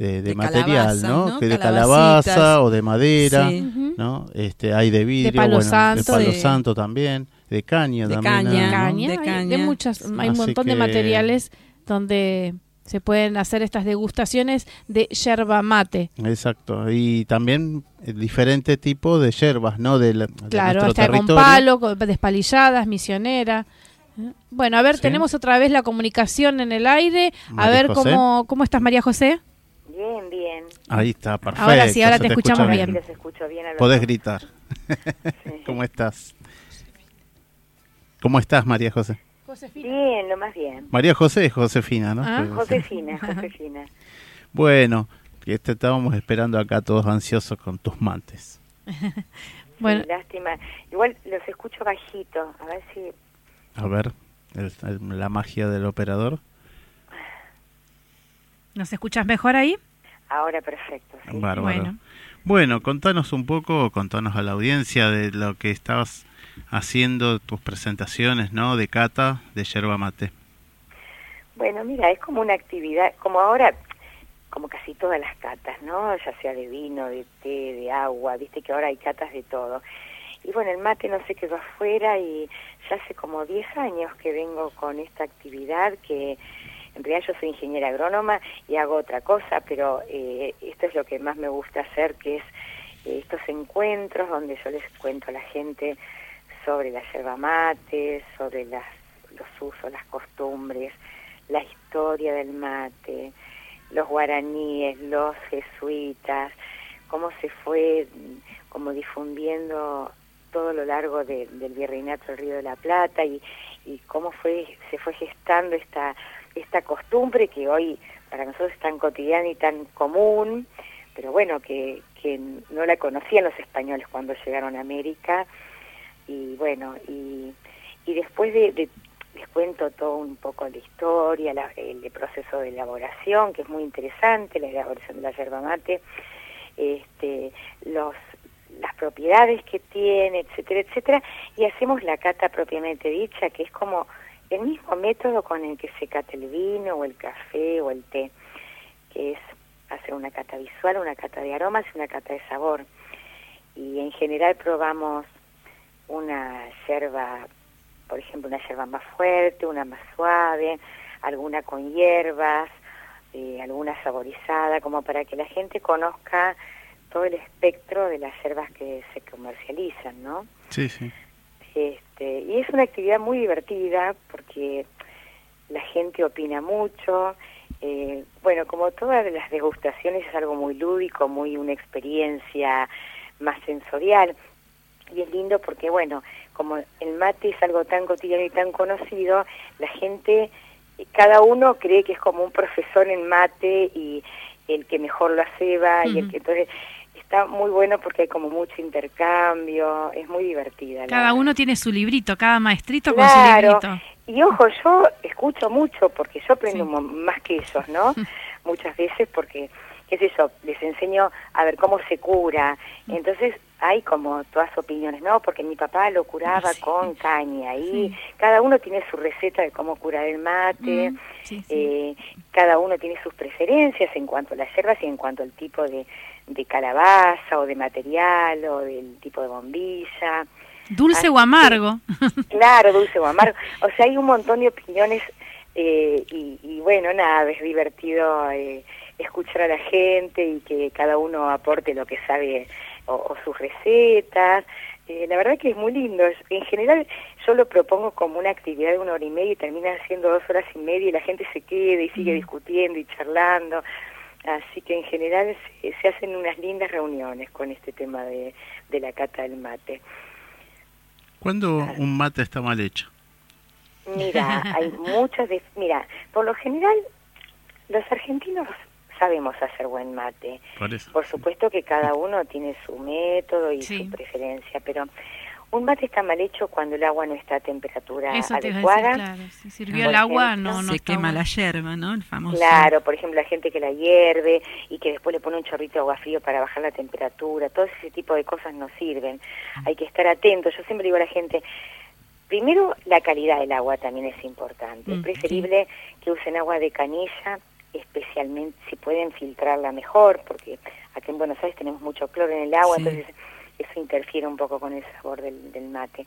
de, De material, calabaza, ¿no? ¿no? Que de calabaza o de madera, Sí. ¿no? Este, hay de vidrio, palo bueno, santo. de palo santo también, de caña De también. caña. hay, ¿no? caña, De hay- de caña. muchas, hay un montón de materiales donde se pueden hacer estas degustaciones de yerba mate. Exacto, y también eh, diferente tipo de hierbas, ¿no? De, la- de Claro, hasta con palo, con despalilladas, misionera. Bueno, a ver, Sí. tenemos otra vez la comunicación en el aire. a María ver José. cómo, cómo estás, María José. Bien, bien. Ahí está, perfecto. Ahora sí, ahora te escucha escuchamos bien. escucho bien a Podés dos. gritar. Sí. ¿Cómo estás? ¿Cómo estás, María José? Bien, lo más bien. María José es Josefina, ¿no? Ah, Josefina, Josefina. Bueno, que te estábamos esperando acá todos ansiosos con tus mates. Bueno, Sí, lástima. Igual los escucho bajito. A ver si... A ver, el- el- la magia del operador. ¿nos escuchas mejor ahí? Ahora perfecto. ¿sí? Bárbaro. Bueno. Bueno. contanos un poco, contanos a la audiencia de lo que estabas haciendo, tus presentaciones, ¿no? De cata de yerba mate. Bueno, mira, es como una actividad, como ahora, como casi todas las catas, ¿no? Ya sea de vino, de té, de agua, viste que ahora hay catas de todo. Y bueno, el mate no se quedó afuera y ya hace como 10 años que vengo con esta actividad que en realidad yo soy ingeniera agrónoma y hago otra cosa, pero eh, esto es lo que más me gusta hacer, que es eh, estos encuentros donde yo les cuento a la gente sobre la yerba mate, sobre las, los usos, las costumbres, la historia del mate, los guaraníes, los jesuitas, cómo se fue mm, como difundiendo todo lo largo de- del virreinato del Río de la Plata y, y cómo fue se fue gestando esta esta costumbre que hoy para nosotros es tan cotidiana y tan común, pero bueno, que, que no la conocían los españoles cuando llegaron a América. Y bueno, y, y después de, de- les cuento todo un poco la historia, la- el, proceso de elaboración, que es muy interesante, la elaboración de la yerba mate, este, los las propiedades que tiene, etcétera, etcétera, y hacemos la cata propiamente dicha, que es como el mismo método con el que se cata el vino o el café o el té, que es hacer una cata visual, una cata de aromas y una cata de sabor. Y en general probamos una yerba, por ejemplo, una yerba más fuerte, una más suave, alguna con hierbas, eh, alguna saborizada, como para que la gente conozca todo el espectro de las hierbas que se comercializan, ¿no? Sí, sí. Este, y es una actividad muy divertida porque la gente opina mucho. eh, bueno, como todas las degustaciones es algo muy lúdico, muy una experiencia más sensorial. Y es lindo porque, bueno, como el mate es algo tan cotidiano y tan conocido, la gente, eh, cada uno cree que es como un profesor en mate y el que mejor lo ceba y el que entonces está muy bueno porque hay como mucho intercambio, es muy divertida. Cada verdad. uno tiene su librito, cada maestrito Claro. con su librito. Y ojo, yo escucho mucho porque yo aprendo Sí. más que ellos, ¿no? Muchas veces porque, qué sé yo, les enseño a ver cómo se cura. Mm. Entonces hay como todas opiniones, ¿no? Porque mi papá lo curaba Sí. con caña y Sí. cada uno tiene su receta de cómo curar el mate. Mm. Eh, cada uno tiene sus preferencias en cuanto a las hierbas y en cuanto al tipo de, de calabaza o de material o del tipo de bombilla. Dulce Ah, o amargo. Claro, dulce o amargo. O sea, hay un montón de opiniones eh, y, y bueno, nada, es divertido eh, escuchar a la gente y que cada uno aporte lo que sabe o, o sus recetas. Eh, la verdad que es muy lindo. En general yo lo propongo como una actividad de una hora y media y termina siendo dos horas y media y la gente se queda y sigue discutiendo y charlando. Así que en general se, se hacen unas lindas reuniones con este tema de, de la cata del mate. ¿Cuándo un mate está mal hecho? Mira, hay muchos de... Mira, por lo general, los argentinos sabemos hacer buen mate. Por eso. Por supuesto que cada uno tiene su método y Sí. su preferencia, pero un mate está mal hecho cuando el agua no está a temperatura Eso te adecuada. decir, claro. Si sirvió Por el agua, ejemplo, no, no se está quema bueno. la yerba, ¿no? El famoso. Claro, por ejemplo, la gente que la hierve y que después le pone un chorrito de agua frío para bajar la temperatura, todo ese tipo de cosas no sirven. Hay que estar atentos. Yo siempre digo a la gente, primero la calidad del agua también es importante. Mm, es preferible que usen agua de canilla, especialmente si pueden filtrarla mejor, porque aquí en Buenos Aires tenemos mucho cloro en el agua, Sí. entonces eso interfiere un poco con el sabor del, del mate.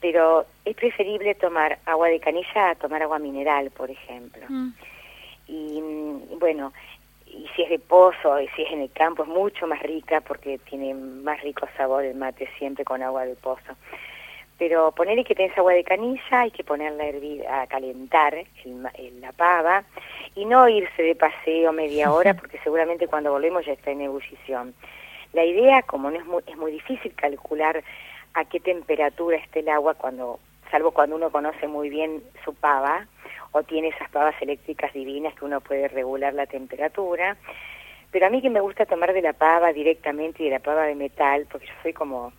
Pero es preferible tomar agua de canilla a tomar agua mineral, por ejemplo. Mm. Y mm, bueno, y si es de pozo y si es en el campo es mucho más rica porque tiene más rico sabor el mate siempre con agua de pozo. Pero ponerle que tenés agua de canilla, hay que ponerla a hervir, a calentar el el- la pava y no irse de paseo media hora porque seguramente cuando volvemos ya está en ebullición. La idea, como no es muy, es muy difícil calcular a qué temperatura esté el agua cuando, salvo cuando uno conoce muy bien su pava o tiene esas pavas eléctricas divinas que uno puede regular la temperatura. Pero a mí que me gusta tomar de la pava directamente y de la pava de metal, porque yo soy como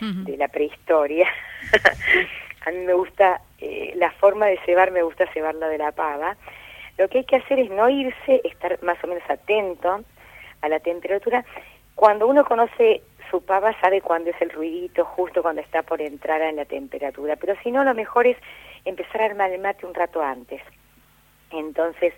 de la prehistoria. a mí me gusta, eh, la forma de cebar, me gusta cebarla de la pava. Lo que hay que hacer es no irse, estar más o menos atento a la temperatura. Cuando uno conoce su pava, sabe cuándo es el ruidito, justo cuando está por entrar en la temperatura. Pero si no, lo mejor es empezar a armar el mate un rato antes. Entonces,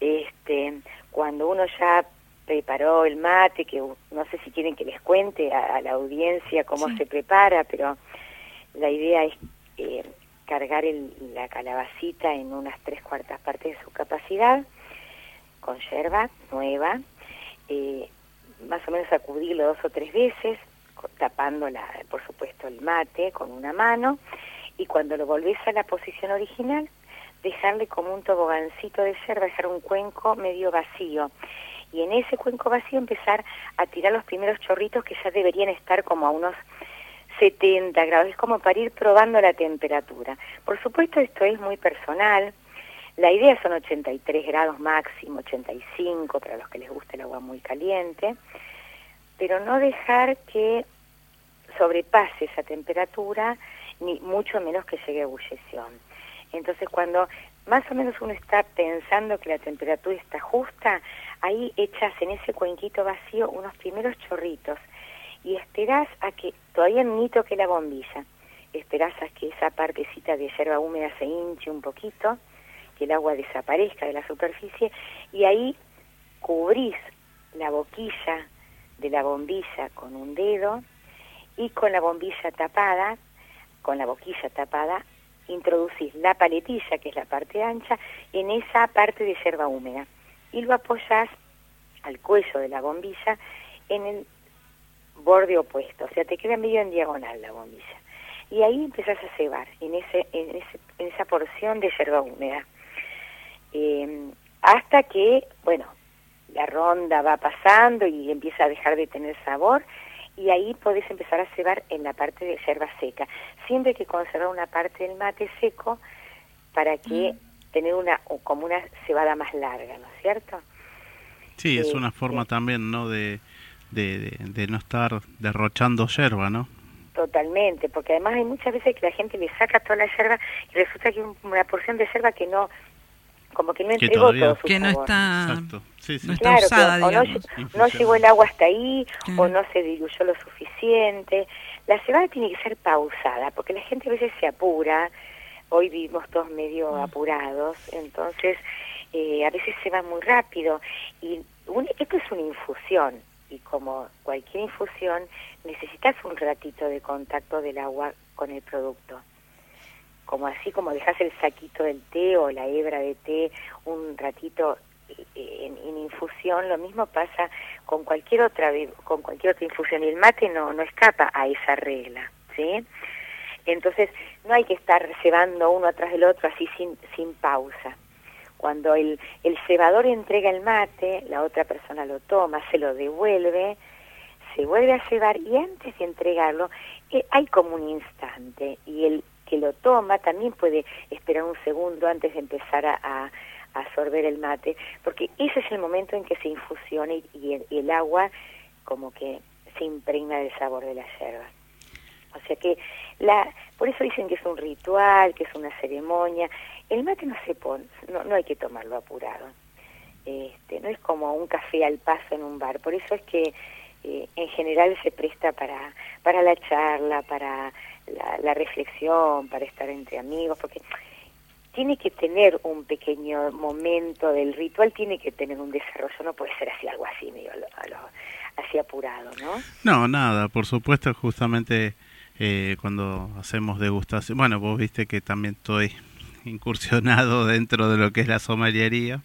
este, cuando uno ya preparó el mate, que no sé si quieren que les cuente a, a la audiencia cómo se prepara, pero la idea es eh, cargar el- la calabacita en unas tres cuartas partes de su capacidad, con yerba nueva, eh, más o menos sacudirlo dos o tres veces, tapando, la, por supuesto, el mate con una mano, y cuando lo volvés a la posición original, dejarle como un tobogancito de yerba, dejar un cuenco medio vacío. Y en ese cuenco vacío empezar a tirar los primeros chorritos que ya deberían estar como a unos 70 grados. Es como para ir probando la temperatura. Por supuesto, esto es muy personal. La idea son 83 grados máximo, 85 para los que les gusta el agua muy caliente, pero no dejar que sobrepase esa temperatura, ni mucho menos que llegue a ebullición. Entonces, cuando más o menos uno está pensando que la temperatura está justa, ahí echas en ese cuenquito vacío unos primeros chorritos y esperás a que, todavía ni toque la bombilla, esperás a que esa partecita de hierba húmeda se hinche un poquito, que el agua desaparezca de la superficie y ahí cubrís la boquilla de la bombilla con un dedo y con la bombilla tapada, con la boquilla tapada, introducís la paletilla, que es la parte ancha, en esa parte de hierba húmeda y lo apoyás al cuello de la bombilla en el borde opuesto, o sea, te queda medio en diagonal la bombilla. Y ahí empezás a cebar en, ese, en, ese, en esa porción de hierba húmeda. Eh, hasta que, bueno, la ronda va pasando y empieza a dejar de tener sabor y ahí podés empezar a cebar en la parte de yerba seca. Siempre hay que conservar una parte del mate seco para que tener una o como una cebada más larga, ¿no es cierto? Sí, es una forma sí. también, ¿no? De, de, de, de no estar derrochando yerba, ¿no? Totalmente, porque además hay muchas veces que la gente le saca toda la yerba y resulta que hay un- una porción de yerba que no, como que no entregó todo su Que no sabor. está, Exacto. Sí, sí. no está Claro, usada, que o no, digamos. no llegó el agua hasta ahí o no se diluyó lo suficiente. La cebada tiene que ser pausada porque la gente a veces se apura. Hoy vivimos todos medio Mm. apurados, entonces eh, a veces se va muy rápido. Y un- esto es una infusión y como cualquier infusión necesitas un ratito de contacto del agua con el producto como así como dejas el saquito del té o la hebra de té un ratito eh, en, en infusión, lo mismo pasa con cualquier otra con cualquier otra infusión y el mate no no escapa a esa regla, ¿sí? Entonces no hay que estar cebando uno atrás del otro así sin sin pausa. Cuando el, el cebador entrega el mate, la otra persona lo toma, se lo devuelve, se vuelve a cebar y antes de entregarlo eh, hay como un instante y el que lo toma también puede esperar un segundo antes de empezar a, absorber el mate, porque ese es el momento en que se infusiona y, y el, y el agua como que se impregna del sabor de la yerba. O sea que la, por eso dicen que es un ritual, que es una ceremonia. El mate no se pone, no, no hay que tomarlo apurado. Este, no es como un café al paso en un bar. Por eso es que eh, en general se presta para, para la charla, para la, la reflexión, para estar entre amigos, porque tiene que tener un pequeño momento del ritual, tiene que tener un desarrollo, no puede ser así algo así, medio a lo- a lo- así apurado, ¿no? No, nada, por supuesto, justamente eh, cuando hacemos degustación, bueno, vos viste que también estoy incursionado dentro de lo que es la someliería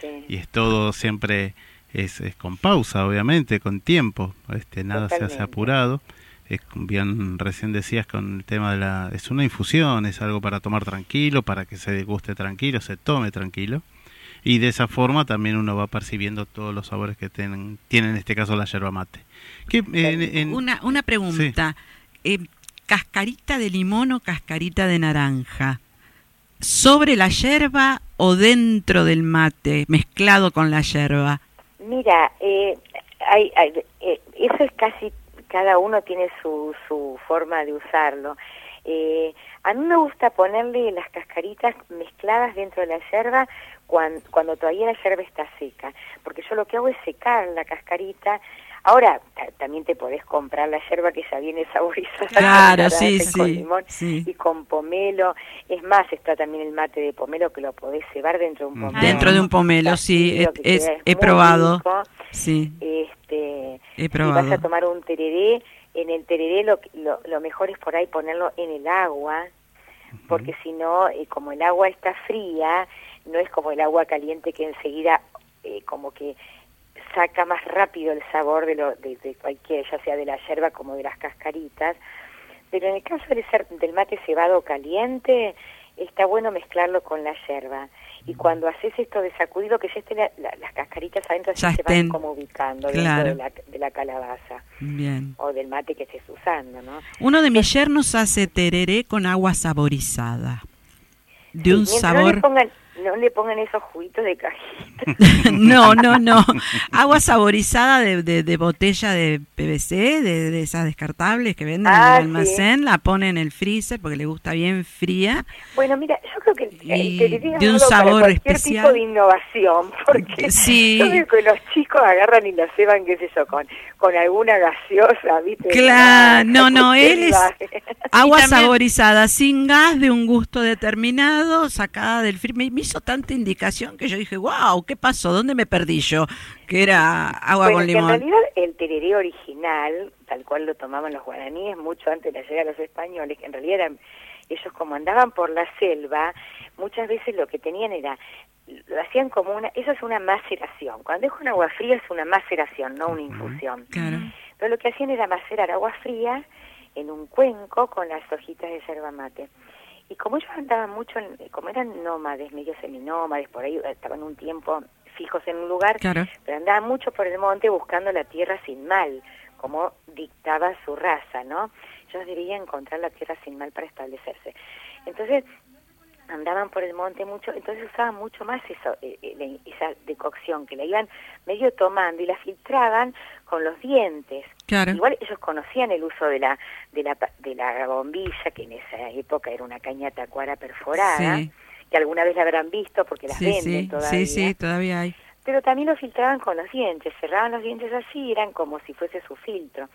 Sí. y es todo siempre es, es con pausa, obviamente, con tiempo, este nada se hace apurado. Es bien recién decías con el tema de la es una infusión, es algo para tomar tranquilo, para que se deguste tranquilo, se tome tranquilo. Y de esa forma también uno va percibiendo todos los sabores que tienen, tiene en este caso la yerba mate. Que en- en- Una, una pregunta. Eh, ¿Cascarita de limón o cascarita de naranja? ¿Sobre la yerba o dentro del mate, mezclado con la yerba? Mira, eh, hay, hay- eh, eso es casi, cada uno tiene su, su forma de usarlo. Eh, a mí me gusta ponerle las cascaritas mezcladas dentro de la yerba cuando, cuando todavía la yerba está seca, porque yo lo que hago es secar la cascarita. Ahora ta- también te podés comprar la yerba que ya viene saborizada. con Claro, sí, y con sí, limón sí. y con pomelo. Es más, está también el mate de pomelo que lo podés cebar dentro de un Mm. pomelo. Dentro de un pomelo, sí, es- es- he probado. rico. Sí, Este, si vas a tomar un tereré, en el tereré lo, lo, lo mejor es por ahí ponerlo en el agua, porque si no, eh, como el agua está fría, no es como el agua caliente que enseguida eh, como que saca más rápido el sabor de, lo, de, de cualquier, ya sea de la yerba como de las cascaritas. Pero en el caso del, ser- del mate cebado caliente, está bueno mezclarlo con la yerba. Y cuando haces esto de sacudirlo, que ya estén la- la- las cascaritas adentro, Ya se estén. van como ubicando Claro. dentro de la, de la calabaza Bien. o del mate que estés usando, ¿no? Uno de mis yernos hace tereré con agua saborizada. De un Sí, sabor... No le, pongan, no le pongan esos juguitos de cajita. no, no, no. Agua saborizada de, de, de botella de PVC, de, de esas descartables que venden Ah, en el almacén, la pone en el freezer porque le gusta bien fría. Bueno, mira, yo creo que el, es de un para sabor cualquier especial. tipo de innovación, porque Sí. yo que los chicos agarran y lo ceban, qué sé yo, con, con alguna gaseosa, ¿viste? Claro, Ah, no, no, él es agua también- saborizada, sin gas, de un gusto determinado, sacada del freezer. Hizo tanta indicación que yo dije, wow, ¿qué pasó? ¿Dónde me perdí yo? Que era agua Bueno, con que en limón. realidad el tereré original, tal cual lo tomaban los guaraníes mucho antes de la llegada de los españoles, que en realidad eran, ellos como andaban por la selva, muchas veces lo que tenían era, lo hacían como una, eso es una maceración. Cuando es con agua fría es una maceración, no una infusión. Claro. Entonces lo que hacían era macerar agua fría en un cuenco con las hojitas de yerba mate. Y como ellos andaban mucho, en- como eran nómades, medio seminómades, por ahí estaban un tiempo fijos en un lugar, Claro. pero andaban mucho por el monte buscando la tierra sin mal, como dictaba su raza, ¿no? Ellos debían encontrar la tierra sin mal para establecerse. Entonces, andaban por el monte mucho, entonces usaban mucho más eso, eh, eh, esa decocción, que la iban medio tomando y la filtraban con los dientes. Claro. Igual ellos conocían el uso de la, de la de la bombilla, que en esa época era una caña tacuara perforada, Sí. que alguna vez la habrán visto porque las Sí, venden sí, todavía. sí, sí, todavía hay. Pero también lo filtraban con los dientes, cerraban los dientes así, eran como si fuese su filtro.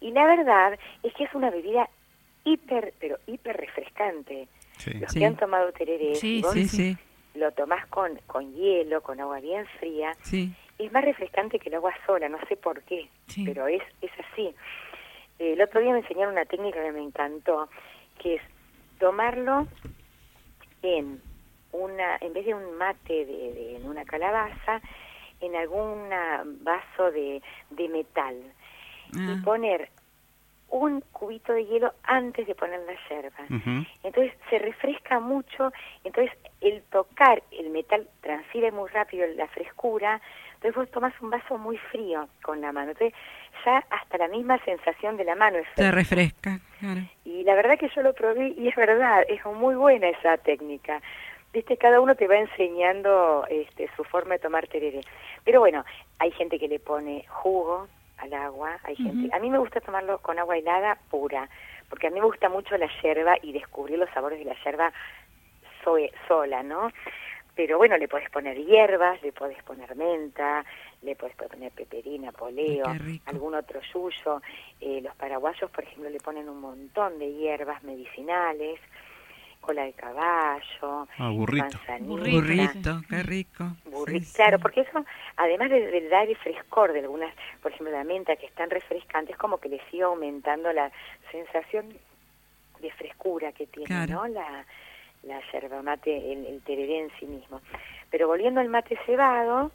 Y la verdad es que es una bebida hiper, pero hiper refrescante. Sí. Los Sí. que han tomado tereré, Sí, vos Sí, sí, lo tomás con, con hielo, con agua bien fría, sí. es más refrescante que el agua sola, no sé por qué, Sí. pero es, es así. El otro día me enseñaron una técnica que me encantó, que es tomarlo en una, en vez de un mate de, de- en una calabaza, en algún vaso de, de metal y Ah, poner un cubito de hielo antes de poner la yerba. Entonces se refresca mucho, entonces el tocar el metal transfiere muy rápido la frescura, entonces vos tomás un vaso muy frío con la mano, entonces ya hasta la misma sensación de la mano es fresca. refresca, claro. Y la verdad que yo lo probé y es verdad, es muy buena esa técnica. Viste, cada uno te va enseñando este, su forma de tomar tereré. Pero bueno, hay gente que le pone jugo al agua, hay gente... A mí me gusta tomarlo con agua helada pura, porque a mí me gusta mucho la yerba y descubrir los sabores de la yerba soe- sola, ¿no? Pero bueno, le podés poner hierbas, le podés poner menta, le puedes poner peperina, poleo, algún otro yuyo. Eh, los paraguayos, por ejemplo, le ponen un montón de hierbas medicinales, cola de caballo, Ah, burrito. manzanita, Burrito, qué rico. burri- Sí, sí. Claro, porque eso, además de, de dar el frescor de algunas, por ejemplo, la menta que es tan refrescante, es como que le sigue aumentando la sensación de frescura que tiene, Claro. ¿no? La, la yerba mate, el, el tereré en sí mismo. Pero volviendo al mate cebado,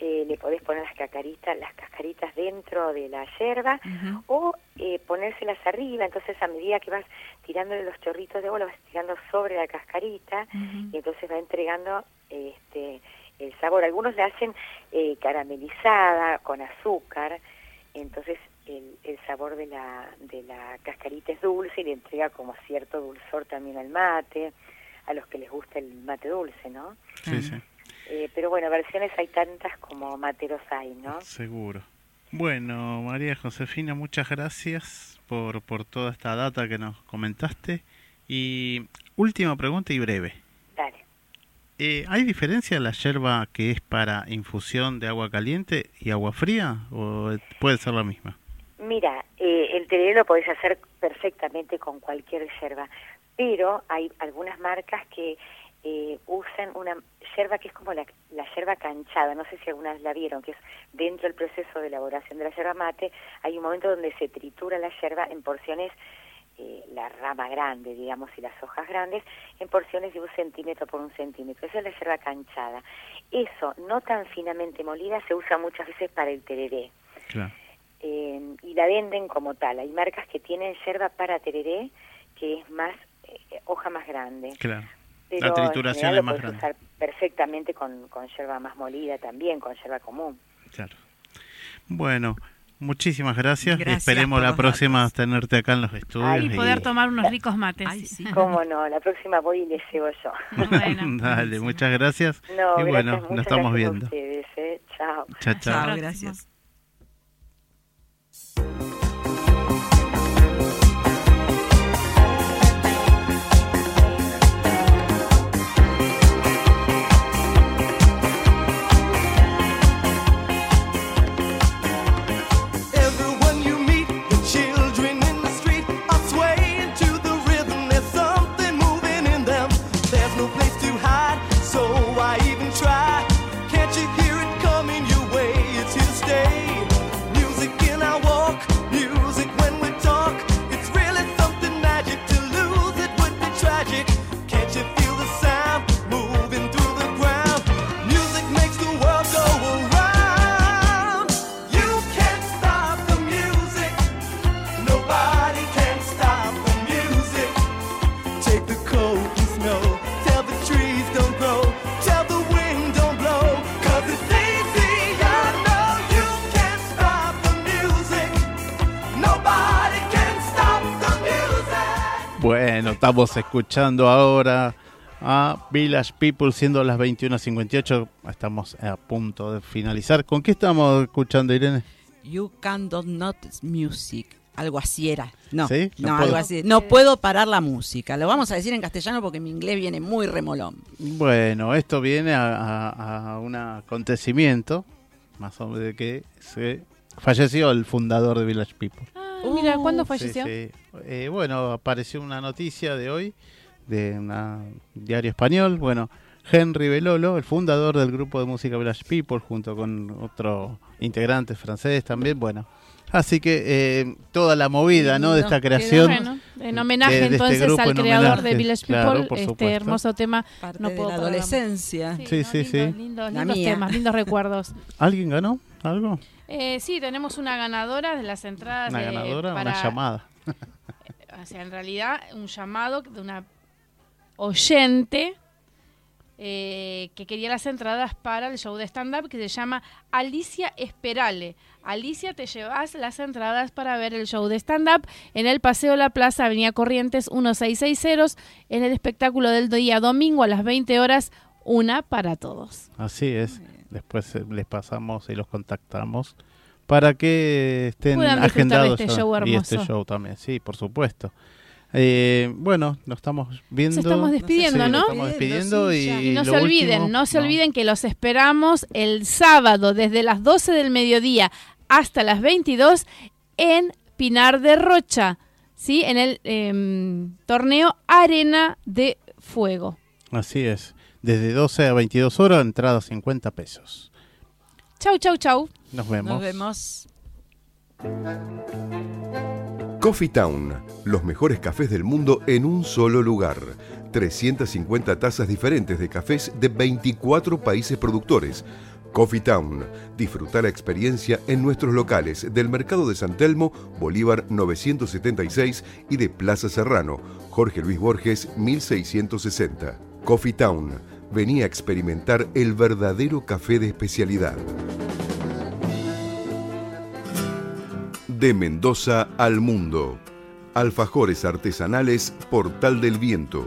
eh, le podés poner las cascaritas, las cascaritas dentro de la yerba o eh, ponérselas arriba, entonces a medida que vas tirándole los chorritos de agua, lo vas tirando sobre la cascarita y entonces va entregando este el sabor. Algunos la hacen eh, caramelizada con azúcar, entonces el, el sabor de la, de la cascarita es dulce y le entrega como cierto dulzor también al mate, a los que les gusta el mate dulce, ¿no? Sí, sí, Eh, pero bueno, versiones hay tantas como materos hay, ¿no? seguro. Bueno, María Josefina, muchas gracias por, por toda esta data que nos comentaste. Y última pregunta y breve. Dale. Eh, ¿Hay diferencia en la yerba que es para infusión de agua caliente y agua fría? ¿O puede ser la misma? Mira, eh, el tereré lo podés hacer perfectamente con cualquier yerba, pero hay algunas marcas que eh, usan una yerba que es como la, la yerba canchada, no sé si alguna vez la vieron, que es dentro del proceso de elaboración de la yerba mate, hay un momento donde se tritura la yerba en porciones, eh, la rama grande, digamos, y las hojas grandes, en porciones de un centímetro por un centímetro. Esa es la yerba canchada. Eso, no tan finamente molida, se usa muchas veces para el tereré Claro. eh, y la venden como tal. Hay marcas que tienen yerba para tereré, que es más, eh, hoja más grande. Claro. Pero La trituración es lo más grande. usar perfectamente con, con yerba más molida también, con yerba común. Claro. Bueno, muchísimas gracias. Gracias Esperemos la próxima datos. tenerte acá en los estudios. Y poder tomar unos ricos mates. Ay, sí. Cómo no, la próxima voy y les llevo yo. Bueno. Dale, muchas gracias. No, y bueno, gracias, nos muchas estamos gracias a viendo. ustedes, ¿eh? Chao. Chao, chao. Chao, gracias. Bueno, estamos escuchando ahora a Village People siendo las 21.58. Estamos a punto de finalizar. ¿Con qué estamos escuchando, Irene? You can't not music. Algo así era. No, ¿Sí? no, No algo así. No puedo parar la música. Lo vamos a decir en castellano porque mi inglés viene muy remolón. Bueno, esto viene a, a- a un acontecimiento, más o menos de que se falleció el fundador de Village People. Ah, mira, ¿cuándo falleció? Sí, sí. Eh, bueno, apareció una noticia de hoy de un diario español. Bueno, Henry Belolo, el fundador del grupo de música Village People, junto con otro integrante francés también. Bueno, así que eh, toda la movida, ¿no? De esta creación. Bueno, en homenaje de- de este entonces grupo, al en creador homenaje, de Village claro, People, por este supuesto. hermoso tema. Parte No de puedo la parar la adolescencia. Sí, ¿no? sí, lindos, sí. Lindos, La lindos mía. temas, lindos recuerdos. ¿Alguien ganó algo? Eh, sí, tenemos una ganadora de las entradas ¿Una de- ganadora? para- Una llamada. O sea, en realidad, un llamado de una oyente eh, que quería las entradas para el show de stand-up que se llama Alicia Esperale. Alicia, te llevas las entradas para ver el show de stand-up en el Paseo La Plaza, Avenida Corrientes 1660, en el espectáculo del día domingo a las 20 horas, una para todos. Así es. Después eh, les pasamos y los contactamos para que estén Puedan agendados este show y este show también. Sí, por supuesto. Eh, bueno, nos estamos viendo. Nos estamos despidiendo, ¿no? Nos estamos despidiendo y, no se olviden, no se olviden que los esperamos el sábado desde las 12 del mediodía hasta las 22 en Pinar de Rocha, ¿sí? En el em, torneo Arena de Fuego. Así es. Desde 12 a 22 horas, entrada 50 pesos. Chau, chau, chau. Nos vemos. Nos vemos. Coffee Town, los mejores cafés del mundo en un solo lugar. 350 tazas diferentes de cafés de 24 países productores. Coffee Town, disfrutar la experiencia en nuestros locales del Mercado de San Telmo, Bolívar 976 y de Plaza Serrano, Jorge Luis Borges 1660. Coffee Town, venía a experimentar el verdadero café de especialidad. De Mendoza al mundo. Alfajores artesanales Portal del Viento.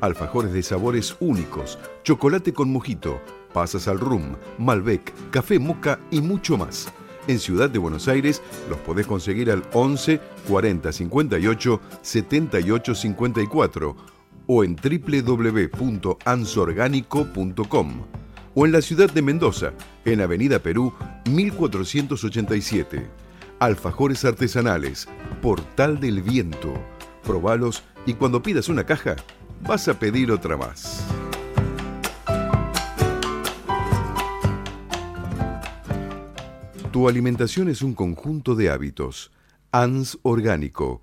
Alfajores de sabores únicos, chocolate con mojito, pasas al rum, Malbec, café moca y mucho más. En Ciudad de Buenos Aires los podés conseguir al 11 40 58 78 54 o en www.ansorgánico.com o en la ciudad de Mendoza, en Avenida Perú 1487. Alfajores artesanales, Portal del Viento. Probalos y cuando pidas una caja, vas a pedir otra más. Tu alimentación es un conjunto de hábitos. ANS Orgánico.